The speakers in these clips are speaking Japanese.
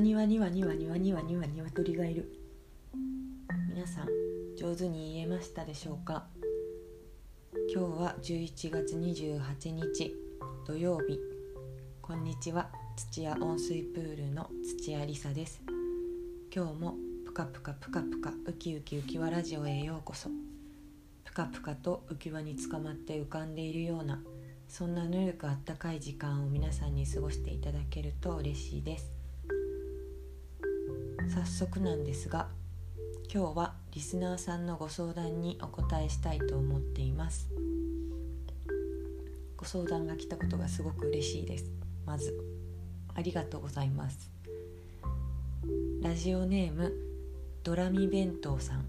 庭にはにはにはにはには鶏がいる皆さん上手に言えましたでしょうか今日は11月28日土曜日こんにちは土屋温水プールの土屋りさです今日もぷかぷかぷかぷかウキウキ浮き輪ラジオへようこそぷかぷかと浮き輪につかまって浮かんでいるようなそんなぬるくあったかい時間を皆さんに過ごしていただけると嬉しいです早速なんですが今日はリスナーさんのご相談にお答えしたいと思っています。ご相談が来たことがすごく嬉しいです。まずありがとうございます。ラジオネームドラミ弁当さん。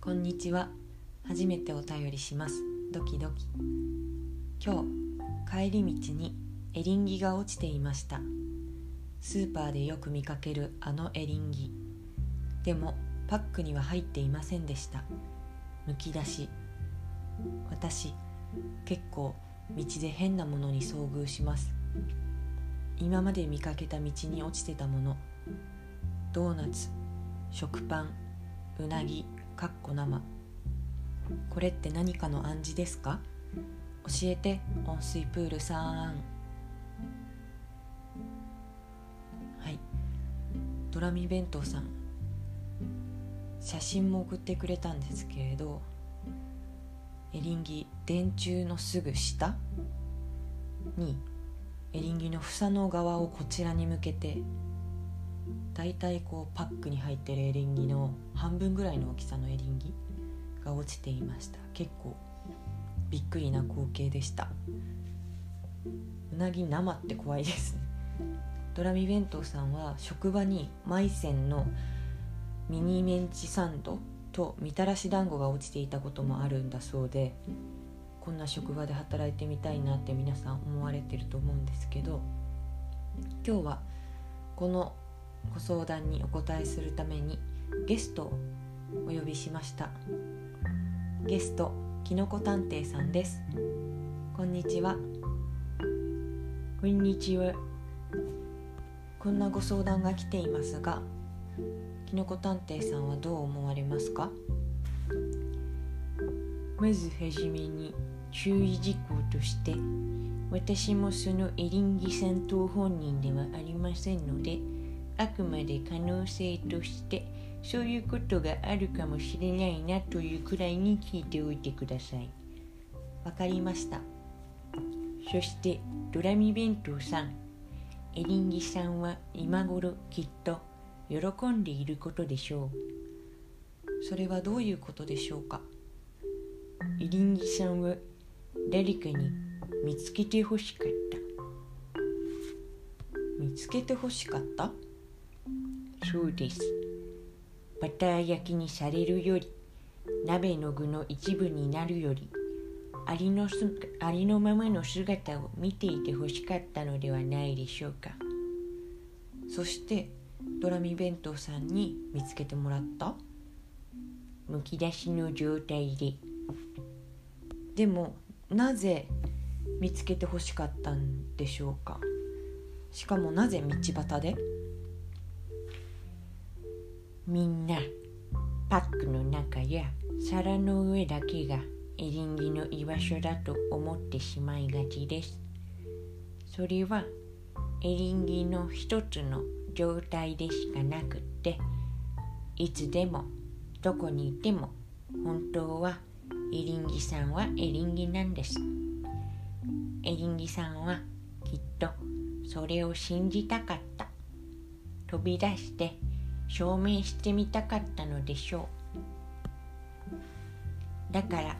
こんにちは。初めてお便りします。ドキドキ。今日帰り道にエリンギが落ちていました。スーパーでよく見かけるあのエリンギ。でもパックには入っていませんでした。むき出し。私結構道で変なものに遭遇します。今まで見かけた道に落ちてたもの。ドーナツ食パンうなぎかっこ生。これって何かの暗示ですか？教えて温水プールさん。ドラミ弁当さん。写真も送ってくれたんですけれどエリンギ電柱のすぐ下にエリンギの房の側をこちらに向けてだいたいこうパックに入ってるエリンギの半分ぐらいの大きさのエリンギが落ちていました。結構びっくりな光景でした。うなぎ生って怖いですね。ドラミ弁当さんは職場にマイセンのミニメンチサンドとみたらし団子が落ちていたこともあるんだそうでこんな職場で働いてみたいなって皆さん思われてると思うんですけど今日はこのご相談にお答えするためにゲストをお呼びしました。ゲストきのこ探偵さんです。こんにちは。こんにちは。こんなご相談が来ていますがきのこ探偵さんはどう思われますか？まずはじめに注意事項として私もそのエリンギさんと本人ではありませんのであくまで可能性としてそういうことがあるかもしれないなというくらいに聞いておいてください。わかりました。そしてドラミ弁当さん。エリンギさんは今頃きっと喜んでいることでしょう。それはどういうことでしょうか？エリンギさんは誰かに見つけてほしかった。見つけてほしかった？そうです。バター焼きにされるより鍋の具の一部になるよりありのすありのままの姿を見ていてほしかったのではないでしょうか。そしてドラミ弁当さんに見つけてもらった。むき出しの状態で。でもなぜ見つけてほしかったんでしょうか。しかもなぜ道端で？みんなパックの中や皿の上だけがエリンギの居場所だと思ってしまいがちです。それはエリンギの一つの状態でしかなくっていつでもどこにいても本当はエリンギさんはエリンギなんです。エリンギさんはきっとそれを信じたかった。飛び出して証明してみたかったのでしょう。だから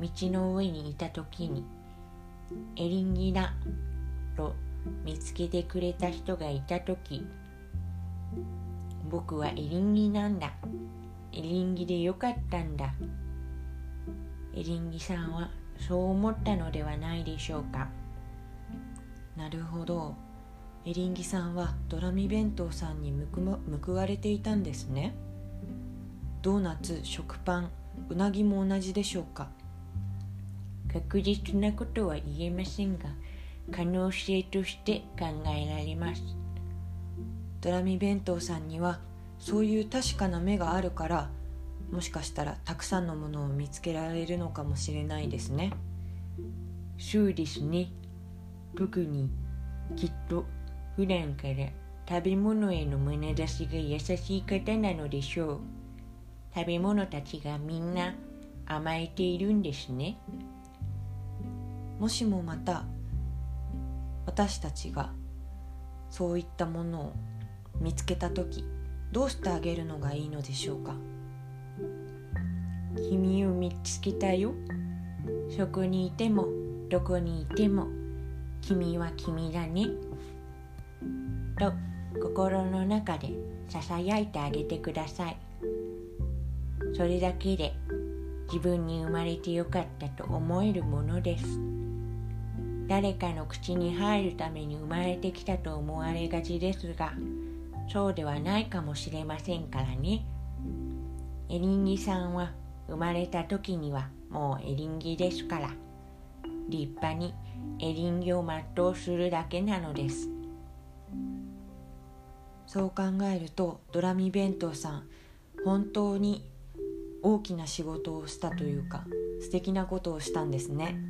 道の上にいた時にエリンギだと見つけてくれた人がいた時僕はエリンギなんだ。エリンギでよかったんだ。エリンギさんはそう思ったのではないでしょうか。なるほど。エリンギさんはドラミ弁当さんに報われていたんですね。ドーナツ食パンうなぎも同じでしょうか。確実なことは言えませんが可能性として考えられます。ドラミ弁当さんにはそういう確かな目があるからもしかしたらたくさんのものを見つけられるのかもしれないですね。そうですね。特にきっと普段から食べ物への眼差しが優しい方なのでしょう。食べ物たちがみんな甘えているんですねもしもまた私たちがそういったものを見つけた時どうしてあげるのがいいのでしょうか？君を見つけたよ。そこにいてもどこにいても君は君だね。と心の中でささやいてあげてください。それだけで自分に生まれてよかったと思えるものです。誰かの口に入るために生まれてきたと思われがちですがそうではないかもしれませんからね。エリンギさんは生まれた時にはもうエリンギですから立派にエリンギを全うするだけなのです。そう考えるとドラミ弁当さん本当に大きな仕事をしたというか素敵なことをしたんですね。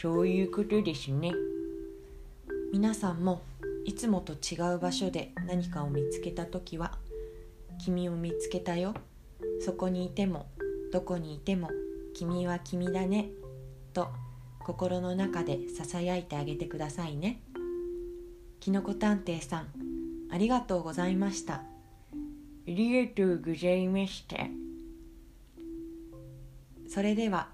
そういうことですね。皆さんもいつもと違う場所で何かを見つけた時は「君を見つけたよ。そこにいてもどこにいても君は君だね」と心の中でささやいてあげてくださいね。きのこ探偵さんありがとうございました。ありがとうございました。それでは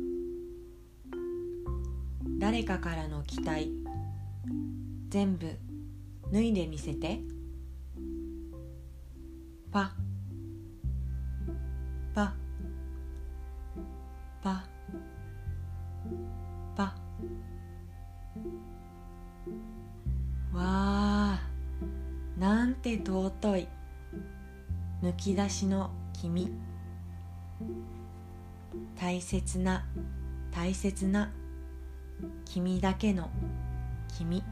誰かからの期待全部脱いでみせて。パ。パ。パ。パ。わあなんて尊い。むき出しの君。大切な大切な。君だけの君。